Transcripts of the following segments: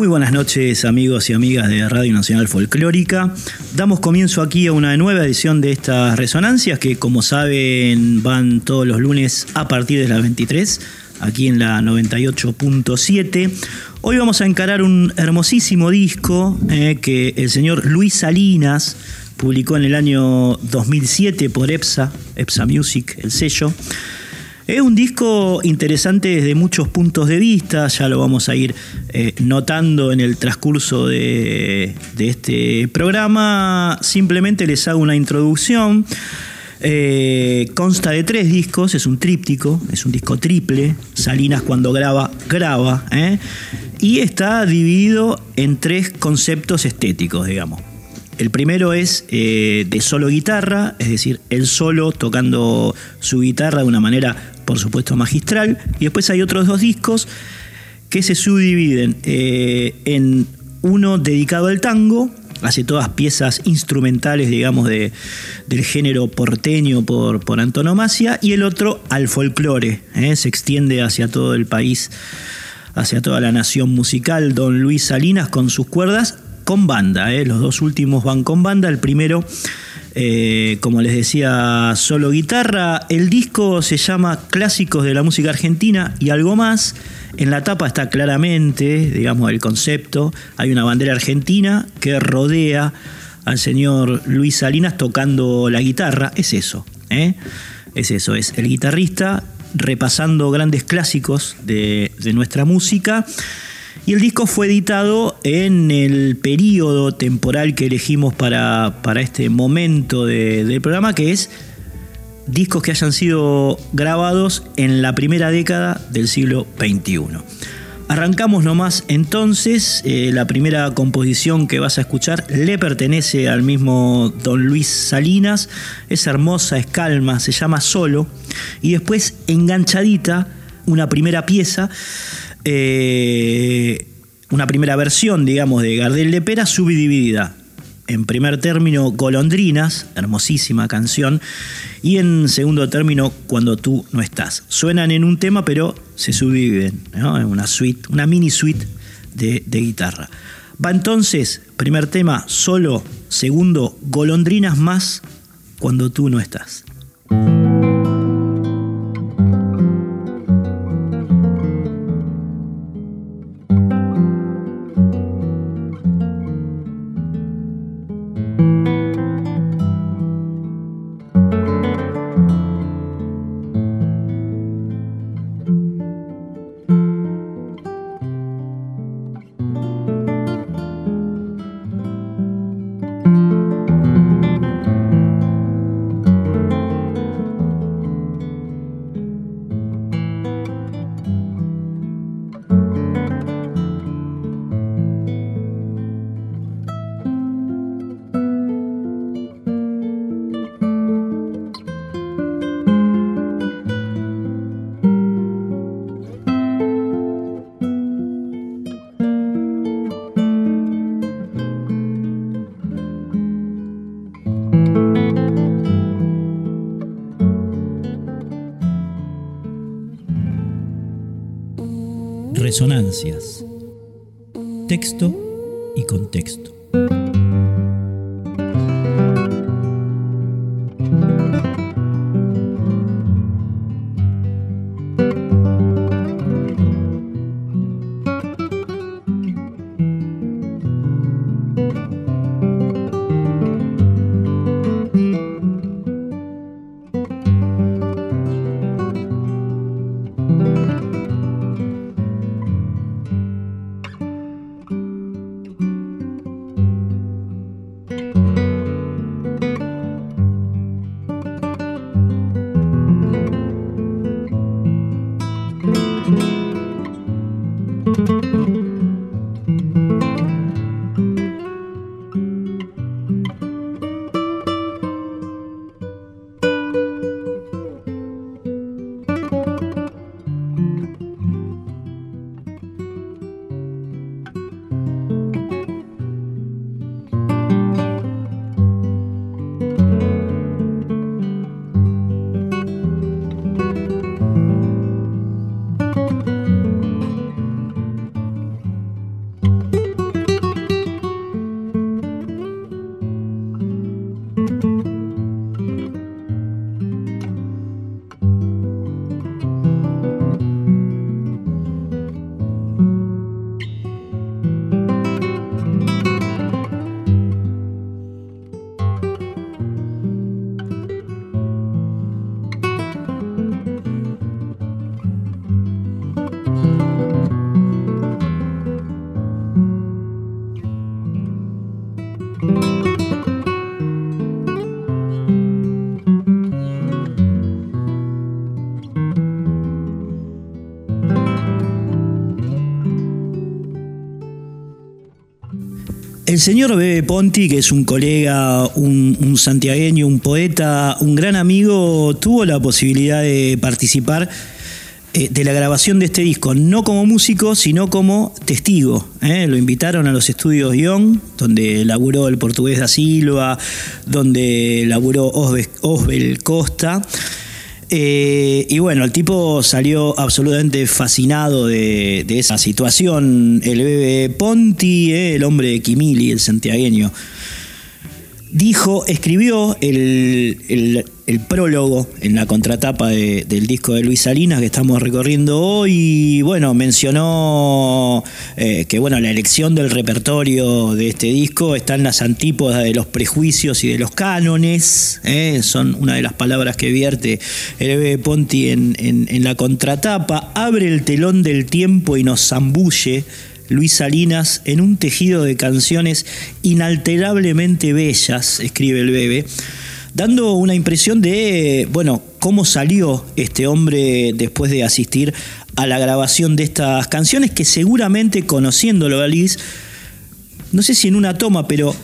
Muy buenas noches amigos y amigas de Radio Nacional Folclórica. Damos comienzo aquí a una nueva edición de estas resonancias que como saben van todos los lunes a partir de las 23, aquí en la 98.7. Hoy vamos a encarar un hermosísimo disco eh, que el señor Luis Salinas publicó en el año 2007 por EPSA, EPSA Music, el sello. Es un disco interesante desde muchos puntos de vista, ya lo vamos a ir eh, notando en el transcurso de, este programa. Simplemente les hago una introducción. Eh, consta de tres discos, es un tríptico, es un disco triple. Salinas cuando graba, graba. ¿eh? Y está dividido en tres conceptos estéticos, digamos. El primero es de solo guitarra, es decir, el solo tocando su guitarra de una manera por supuesto magistral, y después hay otros dos discos que se subdividen eh, en uno dedicado al tango, hace todas piezas instrumentales, digamos, de, del género porteño por, por antonomasia, y el otro al folclore, eh, se extiende hacia todo el país, hacia toda la nación musical, don Luis Salinas con sus cuerdas, con banda, eh, los dos últimos van con banda, el primero eh, como les decía, solo guitarra. El disco se llama Clásicos de la Música Argentina y algo más. En la tapa está claramente, digamos, el concepto. Hay una bandera argentina que rodea al señor Luis Salinas tocando la guitarra. Es eso, ¿eh? Es eso, es el guitarrista repasando grandes clásicos de, de nuestra música y el disco fue editado en el periodo temporal que elegimos para, este momento del programa, que es discos que hayan sido grabados en la primera década del siglo XXI. Arrancamos nomás entonces, eh, la primera composición que vas a escuchar le pertenece al mismo don Luis Salinas, es hermosa, es calma, se llama Solo, y después enganchadita, una primera pieza eh, una primera versión, digamos, de Gardel de Pera subdividida. En primer término, Golondrinas, hermosísima canción, y en segundo término, Cuando tú no estás. Suenan en un tema, pero se subdividen, en una suite, una mini suite de, de guitarra. Va entonces, primer tema, solo, segundo, Golondrinas más, Cuando tú no estás. Resonancias. Texto y contexto. El señor Bebe Ponti, que es un colega, un, santiagueño, un poeta, un gran amigo, tuvo la posibilidad de participar eh, de la grabación de este disco, no como músico, sino como testigo. ¿eh? Lo invitaron a los estudios Young, donde laburó el portugués da Silva, donde laburó Osbel Costa. Eh, y bueno, el tipo salió absolutamente fascinado de, esa situación. El bebé Ponti, eh, el hombre de Kimili, el santiagueño dijo, escribió el, prólogo en la contratapa del disco de Luis Salinas que estamos recorriendo hoy. Bueno, mencionó eh, que bueno, la elección del repertorio de este disco está en las antípodas de los prejuicios y de los cánones. Eh, son una de las palabras que vierte el bebé Ponti en, en la contratapa. Abre el telón del tiempo y nos zambulle Luis Salinas en un tejido de canciones inalterablemente bellas, escribe el bebé, dando una impresión de, bueno, cómo salió este hombre después de asistir a la grabación de estas canciones que seguramente conociéndolo a no sé si en una toma, pero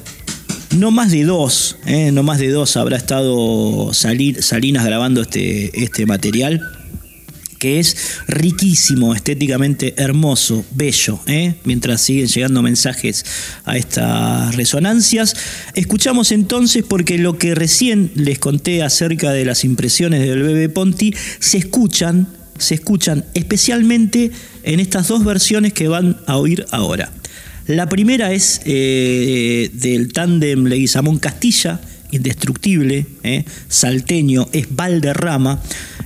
no más de dos, ¿eh? no más de dos habrá estado Salinas grabando este, este material es riquísimo, estéticamente hermoso, bello, ¿eh? mientras siguen llegando mensajes a estas resonancias. Escuchamos entonces porque lo que recién les conté acerca de las impresiones del bebé Ponti se escuchan, se escuchan especialmente en estas dos versiones que van a oír ahora. La primera es eh, del tándem Leguizamón Castilla, indestructible, ¿eh? salteño, es Valderrama,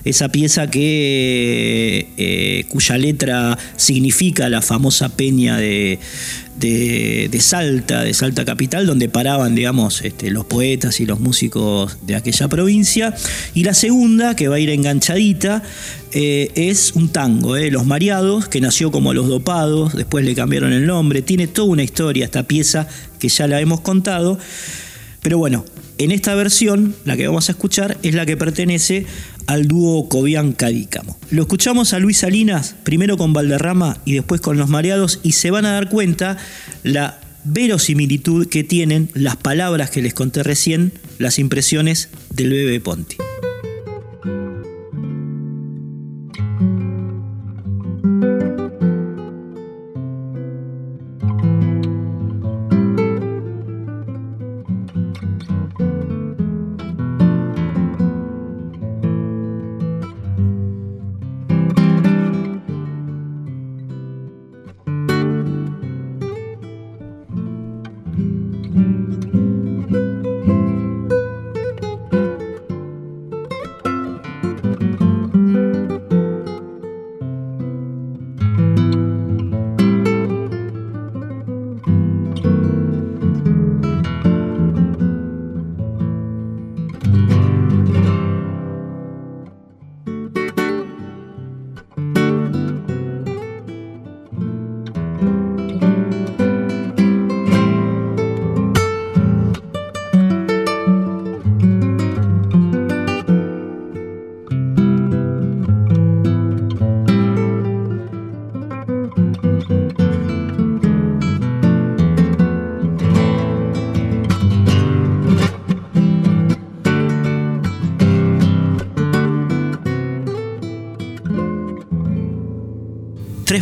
esa pieza que, eh, cuya letra significa la famosa peña de, de, Salta, de Salta Capital, donde paraban, digamos, este, los poetas y los músicos de aquella provincia. Y la segunda, que va a ir enganchadita, eh, es un tango, Los Mareados, que nació como Los Dopados, después le cambiaron el nombre, tiene toda una historia esta pieza que ya la hemos contado. Pero bueno, en esta versión, la que vamos a escuchar, es la que pertenece al dúo Cobian Cadícamo. Lo escuchamos a Luis Salinas, primero con Valderrama y después con Los Mareados, y se van a dar cuenta la verosimilitud que tienen las palabras que les conté recién, las impresiones del bebé Ponti.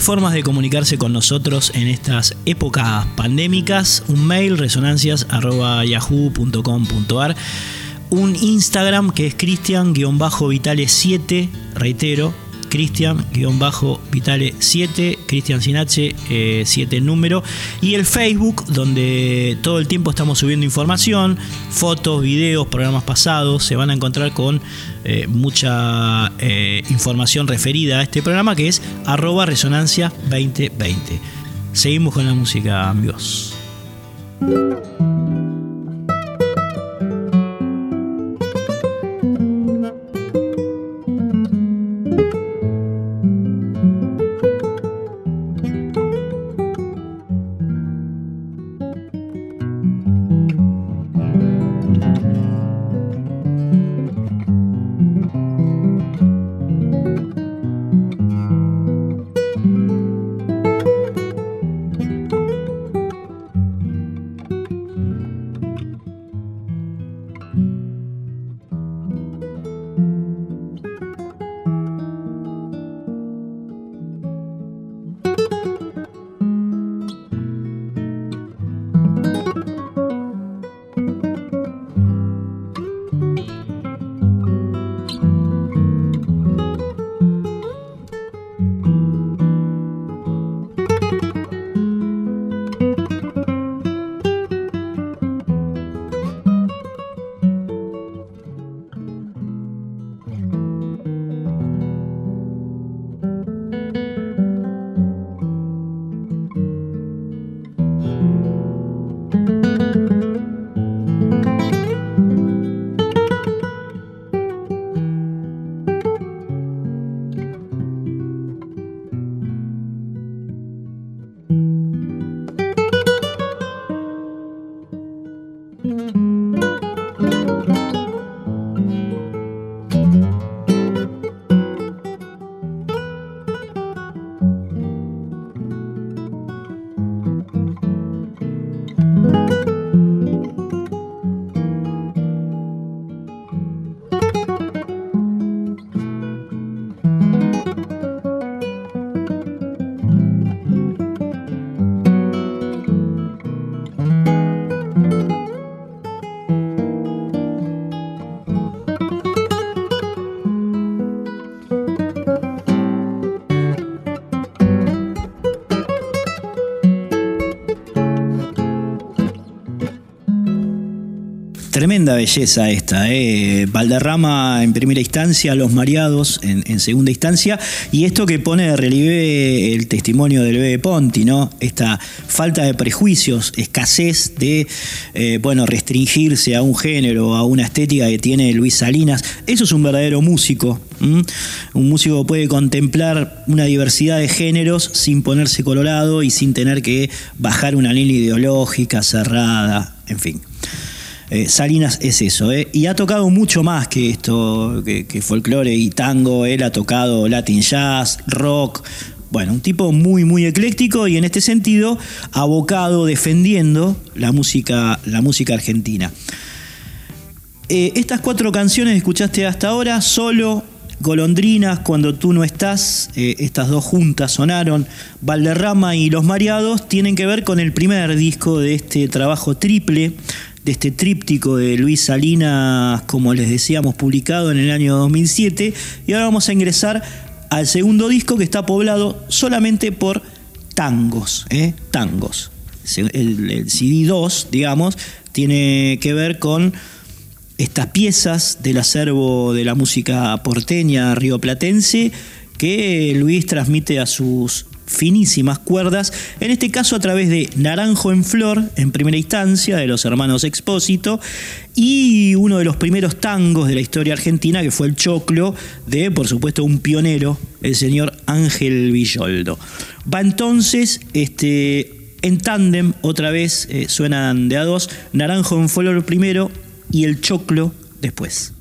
Formas de comunicarse con nosotros en estas épocas pandémicas. Un mail, resonancias.yahoo.com.ar. Un Instagram que es cristian-vitale7, reitero, Cristian-Vitale7, Cristian sin H, 7 eh, número, y el Facebook, donde todo el tiempo estamos subiendo información, fotos, videos, programas pasados, se van a encontrar con eh, mucha eh, información referida a este programa que es arroba resonancia 2020. Seguimos con la música, amigos. Belleza esta, ¿eh? Valderrama en primera instancia, Los Mareados en, segunda instancia, y esto que pone de relieve el testimonio del Bebe Ponti, ¿no? Esta falta de prejuicios, escasez de, eh, bueno, restringirse a un género, a una estética que tiene Luis Salinas. Eso es un verdadero músico. Un músico puede contemplar una diversidad de géneros sin ponerse colorado y sin tener que bajar una línea ideológica cerrada, en fin. Eh, Salinas es eso, ¿eh? y ha tocado mucho más que esto, que, folclore y tango, él ha tocado Latin jazz, rock, bueno, un tipo muy, muy ecléctico y en este sentido abocado, defendiendo la música, la música argentina. Eh, estas cuatro canciones que escuchaste hasta ahora, solo Golondrinas, Cuando tú no estás, estas dos juntas sonaron, Valderrama y Los Mareados, tienen que ver con el primer disco de este trabajo triple de este tríptico de Luis Salinas, como les decíamos, publicado en el año 2007. Y ahora vamos a ingresar al segundo disco que está poblado solamente por tangos, ¿eh? tangos. El, CD2, digamos, tiene que ver con estas piezas del acervo de la música porteña rioplatense que Luis transmite a sus finísimas cuerdas, en este caso a través de Naranjo en Flor, en primera instancia, de los hermanos Expósito, y uno de los primeros tangos de la historia argentina, que fue el Choclo, de, por supuesto, un pionero, el señor Ángel Villoldo. Va entonces, este, en tándem, otra vez, eh, suenan de a dos, Naranjo en Flor primero y el Choclo después.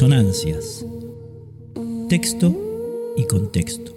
Resonancias. Texto y contexto.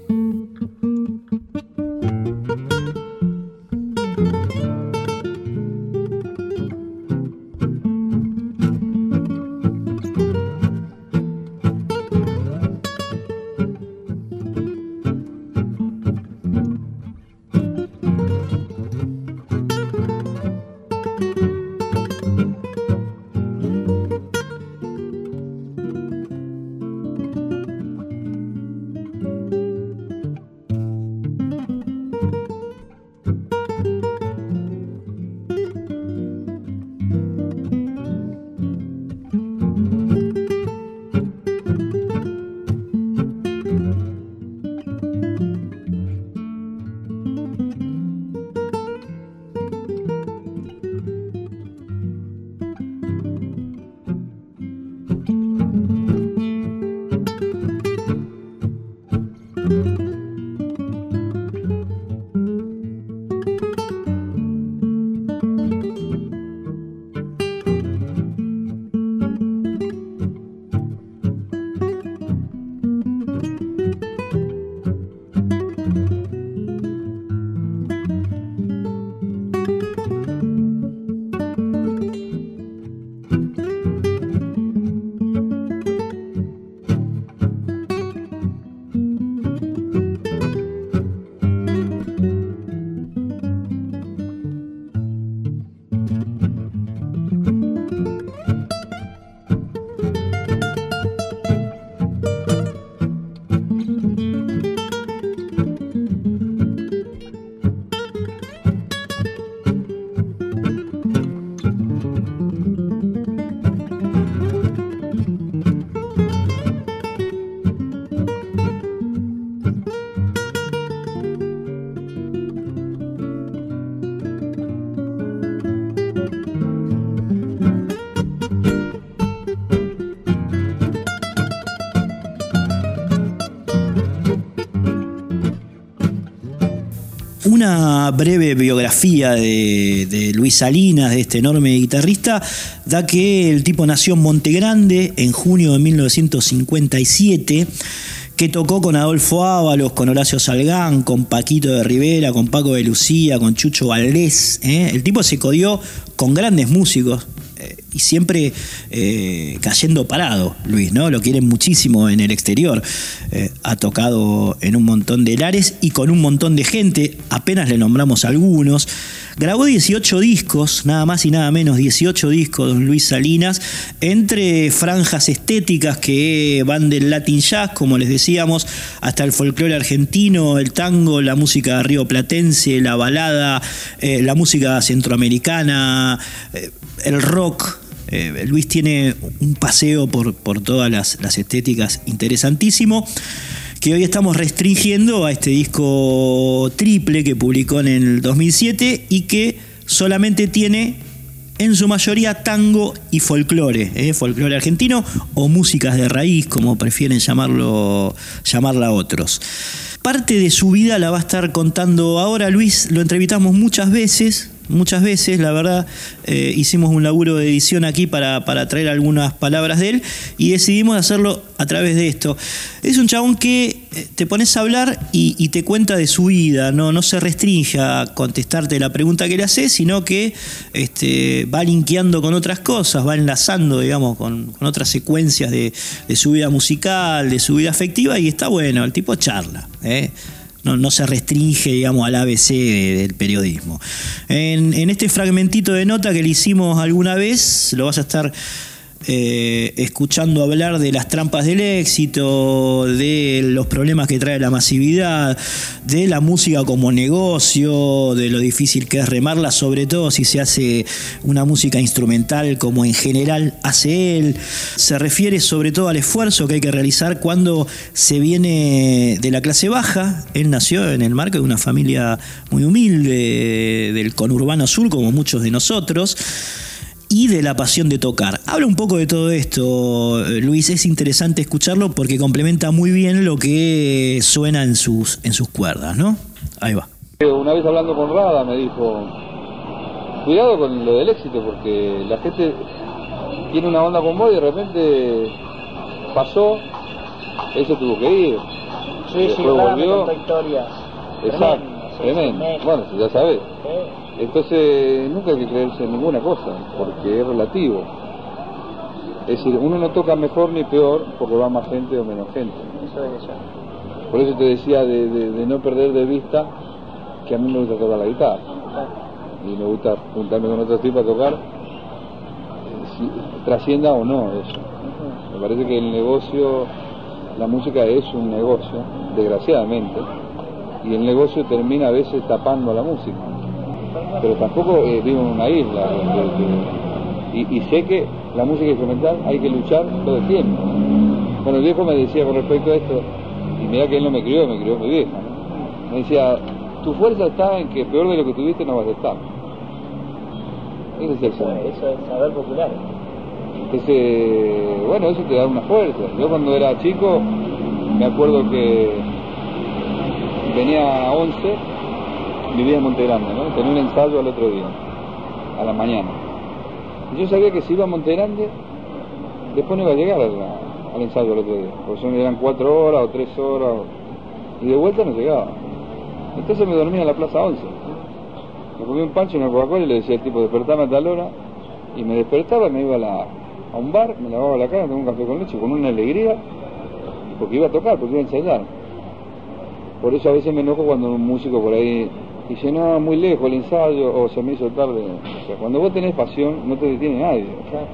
Breve biografía de, Luis Salinas, de este enorme guitarrista, da que el tipo nació en Montegrande en junio de 1957 que tocó con Adolfo Ábalos, con Horacio Salgán, con Paquito de Rivera, con Paco de Lucía, con Chucho Valdés. ¿eh? El tipo se codió con grandes músicos, y siempre eh, cayendo parado, Luis, ¿no? Lo quieren muchísimo en el exterior. Eh, ha tocado en un montón de lares y con un montón de gente, apenas le nombramos algunos. Grabó 18 discos, nada más y nada menos, 18 discos, don Luis Salinas, entre franjas estéticas que van del Latin Jazz, como les decíamos, hasta el folclore argentino, el tango, la música río platense, la balada, eh, la música centroamericana, el rock, eh, Luis tiene un paseo por, por todas las, estéticas interesantísimo que hoy estamos restringiendo a este disco triple que publicó en el 2007 y que solamente tiene en su mayoría tango y folclore, ¿eh? folclore argentino o músicas de raíz, como prefieren llamarlo, llamarla otros. Parte de su vida la va a estar contando ahora Luis, lo entrevistamos muchas veces, muchas veces, la verdad, eh, hicimos un laburo de edición aquí para, traer algunas palabras de él y decidimos hacerlo a través de esto. Es un chabón que eh, te pones a hablar y, te cuenta de su vida, no, no se restringe a contestarte la pregunta que le haces, sino que este, va linkeando con otras cosas, va enlazando, digamos, con, otras secuencias de, su vida musical, de su vida afectiva y está bueno, el tipo charla. ¿eh? No, se restringe, digamos, al ABC del periodismo. En, en este fragmentito de nota que le hicimos alguna vez, lo vas a estar eh, escuchando hablar de las trampas del éxito, de los problemas que trae la masividad, de la música como negocio, de lo difícil que es remarla, sobre todo si se hace una música instrumental como en general hace él. Se refiere sobre todo al esfuerzo que hay que realizar cuando se viene de la clase baja. Él nació en el marco de una familia muy humilde del conurbano sur, como muchos de nosotros y de la pasión de tocar. Habla un poco de todo esto, Luis, es interesante escucharlo porque complementa muy bien lo que suena en sus, en sus cuerdas, ¿no? Ahí va. Una vez hablando con Rada me dijo, cuidado con lo del éxito porque la gente tiene una onda con vos y de repente pasó, eso tuvo que ir. Sí, sí, volvió. Exacto, tremendas, sí, tremendo. Bueno, si ya sabes. Sí. Entonces, nunca hay que creerse en ninguna cosa, porque es relativo. Es decir, uno no toca mejor ni peor porque va más gente o menos gente. Eso es eso. Por eso te decía de, de- de no perder de vista que a mí me gusta tocar la guitarra y me gusta juntarme con otros tipos a tocar, eh, si trascienda o no eso. Me parece que el negocio, la música es un negocio, desgraciadamente, y el negocio termina a veces tapando a la música. Pero tampoco eh, vivo en una isla. y, y sé que la música instrumental hay que luchar todo el tiempo. Bueno, el viejo me decía con respecto a esto, y mira que él no me crió, me crió mi vieja. ¿no? Me decía, tu fuerza está en que peor de lo que tuviste no vas a estar. Ese es el Eso, eso es saber popular. Entonces, bueno, eso te da una fuerza. Yo cuando era chico, me acuerdo que venía a 11, vivía en Monte Grande, ¿no? Tenía un ensayo al otro día, a la mañana. Y yo sabía que si iba a Monte Grande, después no iba a llegar al ensayo al otro día, porque son, eran cuatro horas o tres horas, y de vuelta no llegaba. Entonces me dormía en la Plaza 11. Me comí un pancho y una Coca-Cola y le decía al tipo, despertame a tal hora, y me despertaba, me iba a un bar, me lavaba la cara, tomaba un café con leche, con una alegría, porque iba a tocar, porque iba a ensayar. Por eso a veces me enojo cuando un músico por ahí dice, no, muy lejos el ensayo, o se me hizo tarde. O sea, cuando vos tenés pasión, no te detiene nadie. o sea,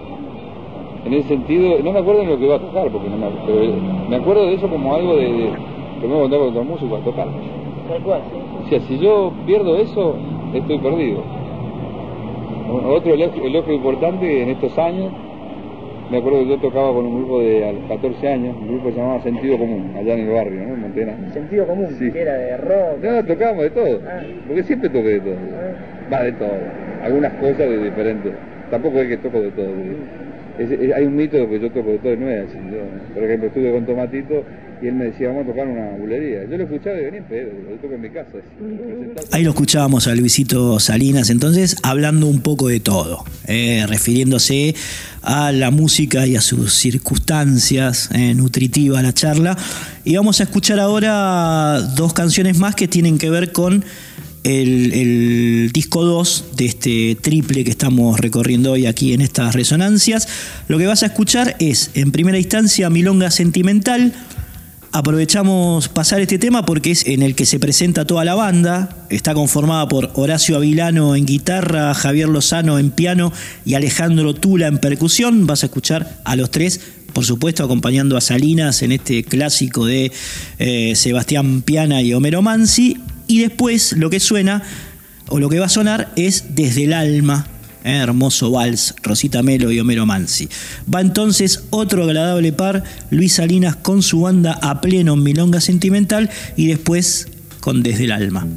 en ese sentido, no me acuerdo en lo que iba a tocar, porque no me, pero eh, me acuerdo de eso como algo de, de- que me voy a contar con otro músico a tocar. Tal cual, sí. O sea, si yo pierdo eso, estoy perdido. Otro elogio, elogio importante en estos años, me acuerdo que yo tocaba con un grupo de a los 14 años, un grupo que se llamaba Sentido Común, allá en el barrio, ¿no? En Montena. Sentido común, Sí. que era de rock. No, tocábamos de todo, Ah. porque siempre toqué de todo. Ah. Va de todo, algunas cosas de diferentes. Tampoco es que toco de todo. Es- es- hay un mito de que yo toco de todo y no es así. Yo, por ejemplo, estuve con Tomatito y él me decía, vamos a tocar una bulería. Yo lo escuchaba venía en pedo, yo toco en mi casa. Ahí lo escuchábamos a Luisito Salinas, entonces hablando un poco de todo, eh, refiriéndose a la música y a sus circunstancias, eh, nutritiva la charla. Y vamos a escuchar ahora dos canciones más que tienen que ver con el, el disco 2 de este triple que estamos recorriendo hoy aquí en estas resonancias. Lo que vas a escuchar es, en primera instancia, Milonga Sentimental. Aprovechamos pasar este tema porque es en el que se presenta toda la banda. Está conformada por Horacio Avilano en guitarra, Javier Lozano en piano y Alejandro Tula en percusión. Vas a escuchar a los tres, por supuesto, acompañando a Salinas en este clásico de eh, Sebastián Piana y Homero Mansi. Y después lo que suena, o lo que va a sonar, es Desde el Alma, hermoso vals, Rosita Melo y Homero Mansi. Va entonces otro agradable par, Luis Salinas con su banda a pleno en Milonga Sentimental y después con Desde el Alma.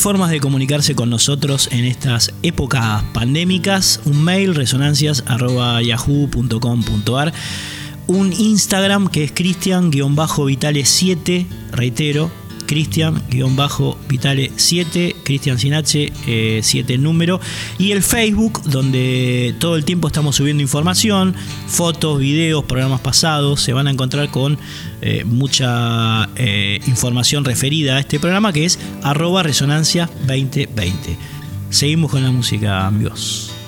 Formas de comunicarse con nosotros en estas épocas pandémicas. Un mail, resonancias.yahoo.com.ar. Un Instagram que es cristian-vitale7, reitero, Cristian-Vitale7, Cristian sin H, 7 eh, número, y el Facebook, donde todo el tiempo estamos subiendo información, fotos, videos, programas pasados, se van a encontrar con eh, mucha eh, información referida a este programa que es arroba resonancia 2020. Seguimos con la música, amigos.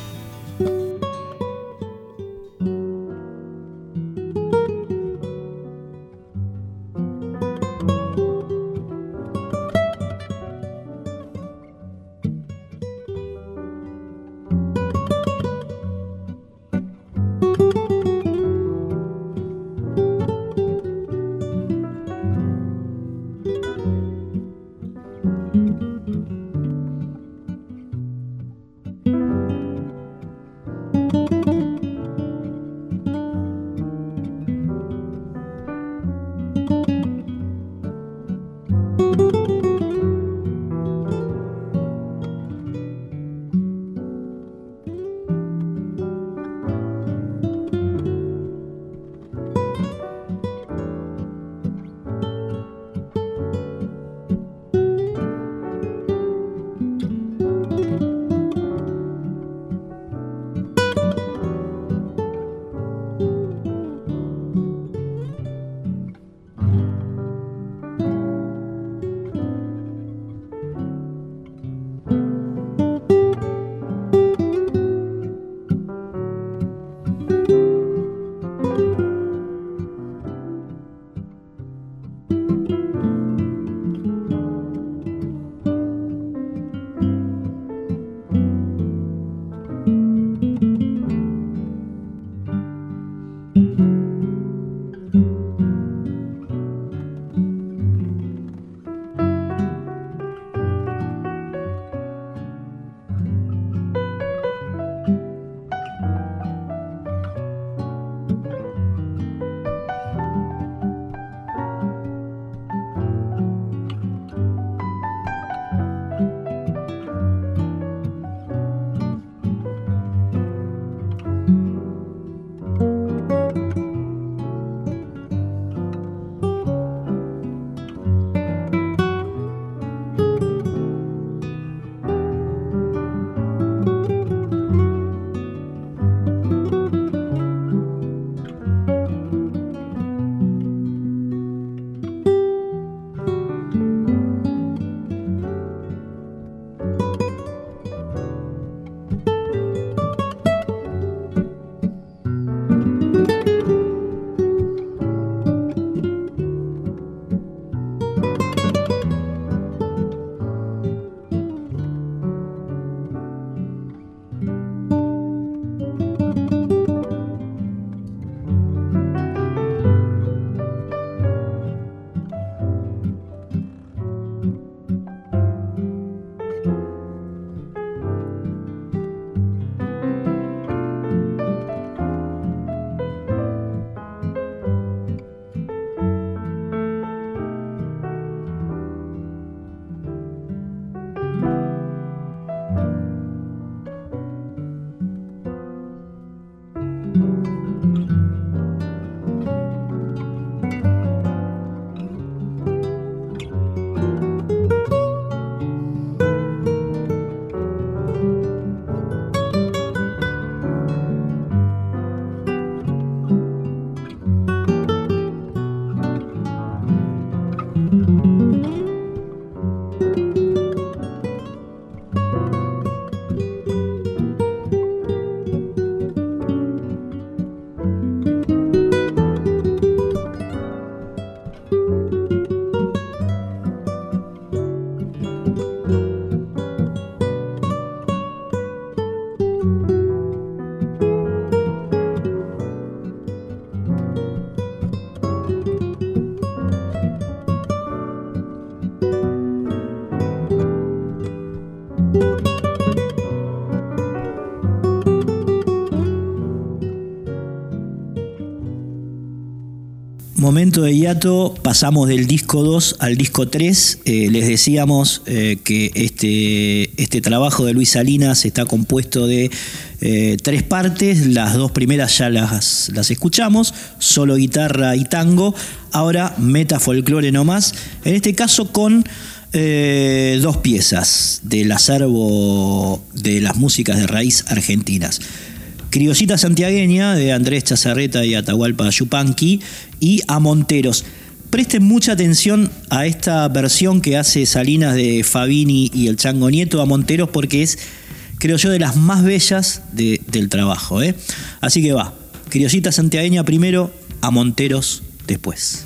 Momento de hiato, pasamos del disco 2 al disco 3. Eh, les decíamos eh, que este, este trabajo de Luis Salinas está compuesto de eh, tres partes. Las dos primeras ya las, las escuchamos, solo guitarra y tango. Ahora meta folclore nomás. En este caso con dos piezas del acervo de las músicas de raíz argentinas. Criollita Santiagueña de Andrés Chazarreta y Atahualpa Yupanqui y a Monteros. Presten mucha atención a esta versión que hace Salinas de Fabini y el Chango Nieto a Monteros porque es, creo yo, de las más bellas del trabajo. ¿eh? Así que va, Criollita Santiagueña primero, a Monteros después.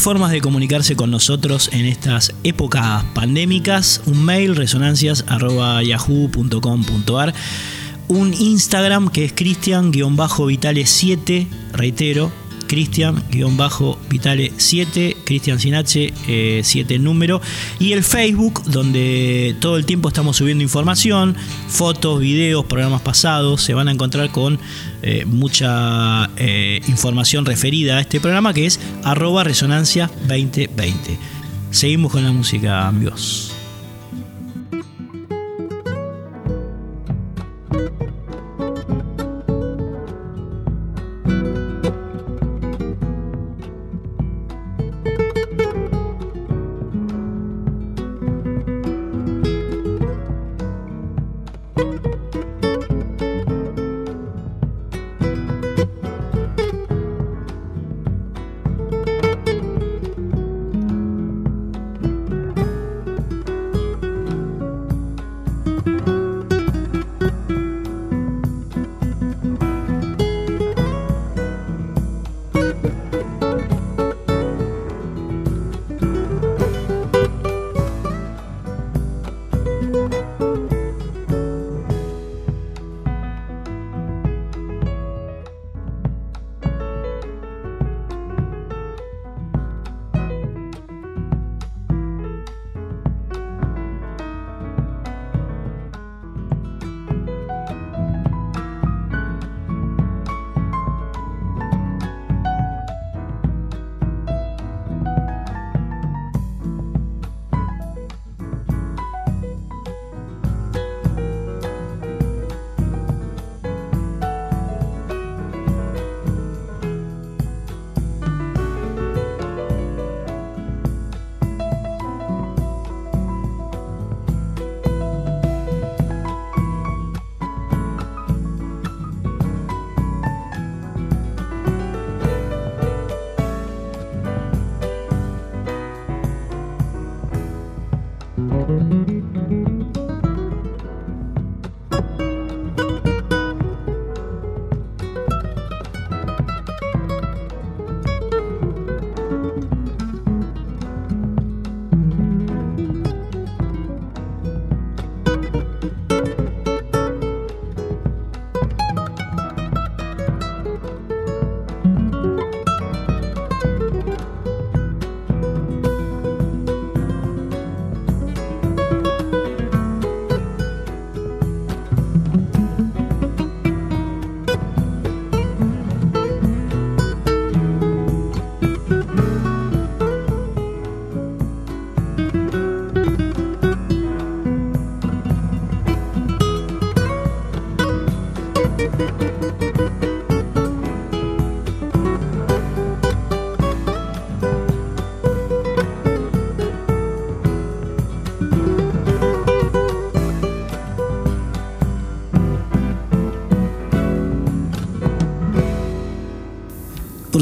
Formas de comunicarse con nosotros en estas épocas pandémicas. Un mail, resonancias.yahoo.com.ar un Instagram que es Cristian-Vitale7, reitero, Cristian-Vitale7, Cristian sin H, 7 eh, número, y el Facebook, donde todo el tiempo estamos subiendo información, fotos, videos, programas pasados, se van a encontrar con eh, mucha eh, información referida a este programa que es arroba resonancia 2020. Seguimos con la música, amigos.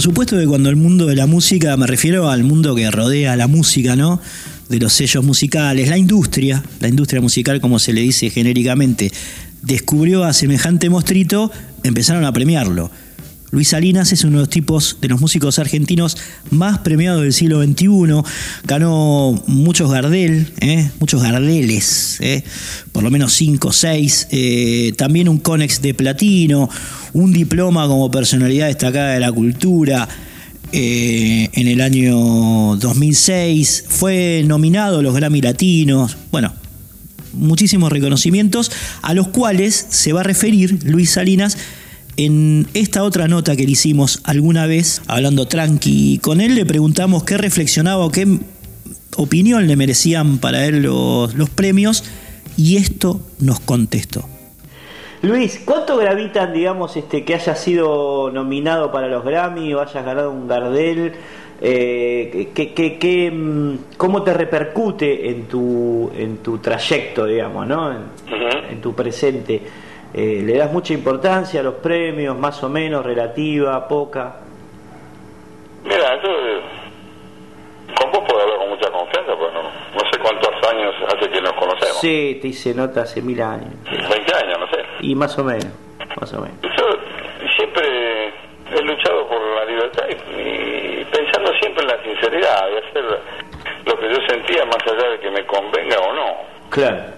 Supuesto que cuando el mundo de la música, me refiero al mundo que rodea la música, ¿no? De los sellos musicales, la industria, la industria musical como se le dice genéricamente, descubrió a semejante mostrito, empezaron a premiarlo. Luis Salinas es uno de los tipos de los músicos argentinos más premiados del siglo XXI. Ganó muchos Gardel, ¿eh? muchos Gardeles, ¿eh? por lo menos 5 o 6. también un Conex de platino, un diploma como personalidad destacada de la cultura. Eh, en el año 2006 fue nominado a los Grammy Latinos. Bueno, muchísimos reconocimientos a los cuales se va a referir Luis Salinas en esta otra nota que le hicimos alguna vez, hablando tranqui con él, le preguntamos qué reflexionaba o qué opinión le merecían para él los, los premios y esto nos contestó. Luis, ¿cuánto gravitan, digamos, este, que hayas sido nominado para los Grammy o hayas ganado un Gardel? Eh, ¿qué, mm, cómo te repercute en tu, en tu trayecto, digamos, ¿no? en tu presente? Eh, ¿Le das mucha importancia a los premios, más o menos, relativa, poca? Mira, yo con vos puedo hablar con mucha confianza, porque no, sé cuántos años hace que nos conocemos. Sí, te hice nota hace mil años. 20 años, no sé. Y más o menos, más o menos. Yo siempre he luchado por la libertad y, pensando siempre en la sinceridad de hacer lo que yo sentía más allá de que me convenga o no. Claro.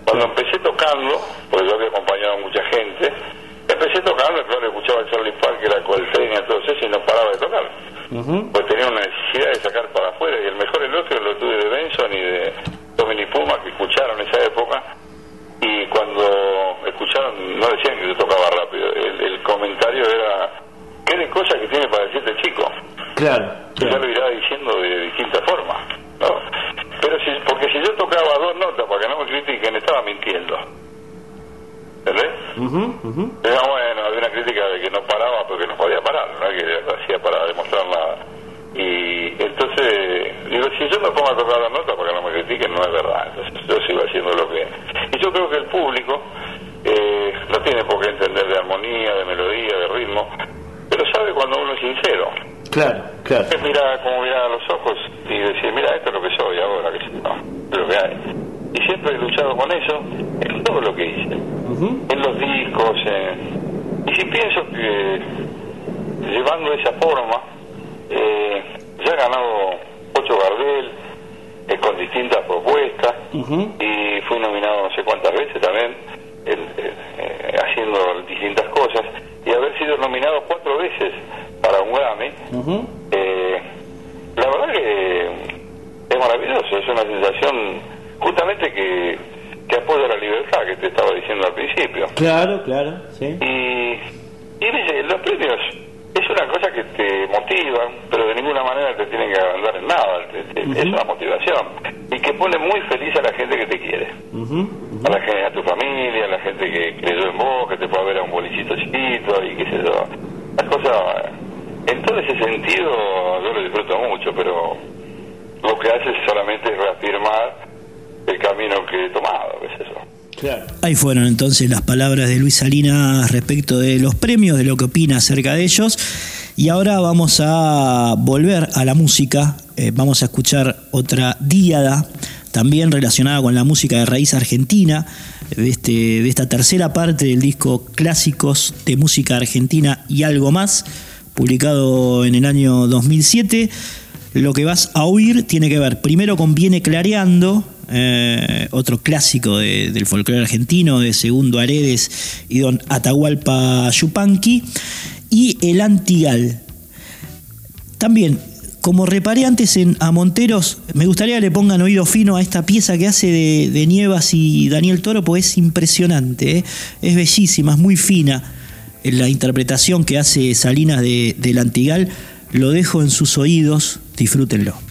Motivan, pero de ninguna manera te tienen que agrandar en nada, te- te- es una motivación y que pone muy feliz a la gente que te quiere. Ujú. A la gente, a tu familia, a la gente que creyó en vos, que te puede ver a un bolicito chiquito y qué sé yo. Las cosas, en todo ese sentido, yo lo disfruto mucho, pero lo que hace solamente es reafirmar el camino que he tomado, qué es eso. Claro. Ahí fueron entonces las palabras de Luis Salinas respecto de los premios, de lo que opina acerca de ellos. Y ahora vamos a volver a la música. Eh, vamos a escuchar otra díada, también relacionada con la música de raíz argentina, de, este, de esta tercera parte del disco Clásicos de Música Argentina y algo más, publicado en el año 2007. Lo que vas a oír tiene que ver primero con Viene Clareando, eh, otro clásico de- del folclore argentino, de Segundo Aredes y don Atahualpa Yupanqui, y El Antigal. También, como reparé antes en A Monteros, me gustaría que le pongan oído fino a esta pieza que hace de, de Nievas y Daniel Toro, pues es impresionante, ¿eh? es bellísima, es muy fina. La interpretación que hace Salinas de, del Antigal, lo dejo en sus oídos, disfrútenlo.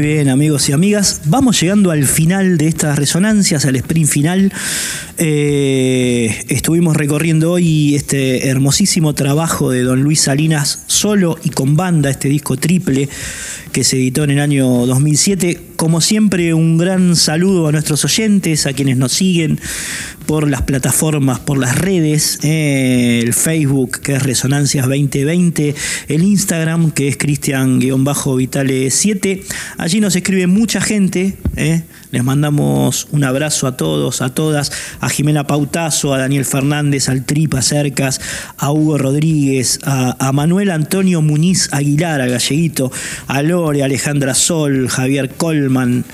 Bien, amigos y amigas. Vamos llegando al final de estas resonancias, al sprint final. Eh, estuvimos recorriendo hoy este hermosísimo trabajo de don Luis Salinas solo y con banda, este disco triple que se editó en el año 2007. Como siempre, un gran saludo a nuestros oyentes, a quienes nos siguen por las plataformas, por las redes, eh, el Facebook que es Resonancias 2020, el Instagram que es Cristian-Vitale7. Allí nos escribe mucha gente. eh. Les mandamos un abrazo a todos, a todas, a Jimena Pautazo, a Daniel Fernández, al Tripa Cercas, a Hugo Rodríguez, a, a Manuel Antonio Muñiz Aguilar, al Galleguito, a Lore, a Alejandra Sol, Javier Colman,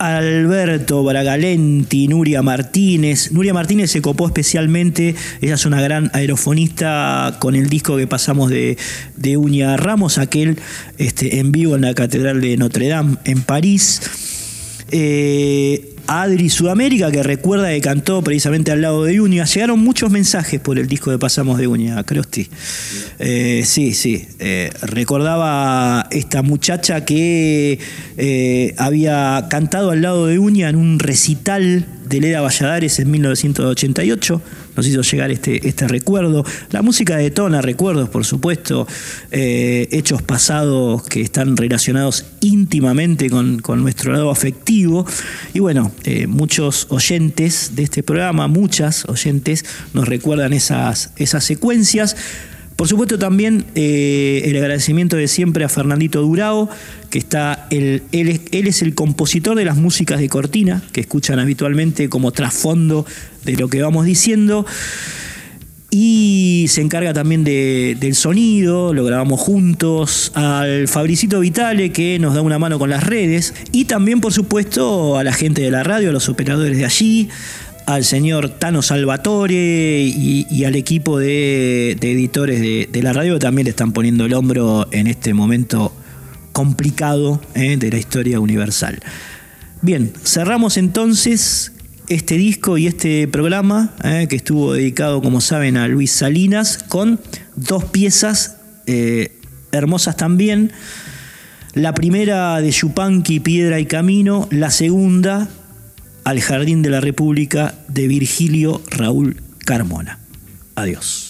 Alberto Bragalenti, Nuria Martínez. Nuria Martínez se copó especialmente, ella es una gran aerofonista con el disco que pasamos de, de Uña Ramos, aquel este, en vivo en la Catedral de Notre Dame en París. Eh, Adri Sudamérica, que recuerda que cantó precisamente al lado de Uña. Llegaron muchos mensajes por el disco que pasamos de Uña, Crosti. Eh, sí, sí. Eh, recordaba esta muchacha que eh, había cantado al lado de Uña en un recital de Leda Valladares en 1988. Nos hizo llegar este, este recuerdo. La música detona recuerdos, por supuesto, eh, hechos pasados que están relacionados íntimamente con, con nuestro lado afectivo. Y bueno, eh, muchos oyentes de este programa, muchas oyentes, nos recuerdan esas, esas secuencias. Por supuesto también eh, el agradecimiento de siempre a Fernandito Durao, que está el, él, es, él es el compositor de las músicas de Cortina, que escuchan habitualmente como trasfondo de lo que vamos diciendo. Y se encarga también de- del sonido, lo grabamos juntos, al Fabricito Vitale que nos da una mano con las redes, y también por supuesto a la gente de la radio, a los operadores de allí, al señor Tano Salvatore y, al equipo de, editores de, de la radio que también le están poniendo el hombro en este momento complicado eh, de la historia universal. Bien, cerramos entonces este disco y este programa eh, que estuvo dedicado, como saben, a Luis Salinas con dos piezas eh, hermosas también. La primera de Yupanqui, Piedra y Camino, la segunda al Jardín de la República de Virgilio Raúl Carmona. Adiós.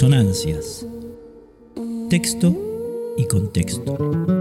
Resonancias. Texto y contexto.